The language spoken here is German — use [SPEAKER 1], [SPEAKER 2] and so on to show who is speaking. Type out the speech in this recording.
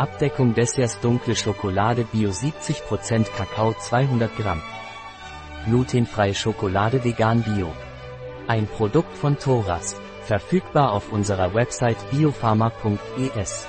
[SPEAKER 1] Abdeckung Desserts dunkle Schokolade Bio 70% Kakao 200 Gramm. Glutenfreie Schokolade vegan Bio. Ein Produkt von Thoras. Verfügbar auf unserer Website biopharma.es.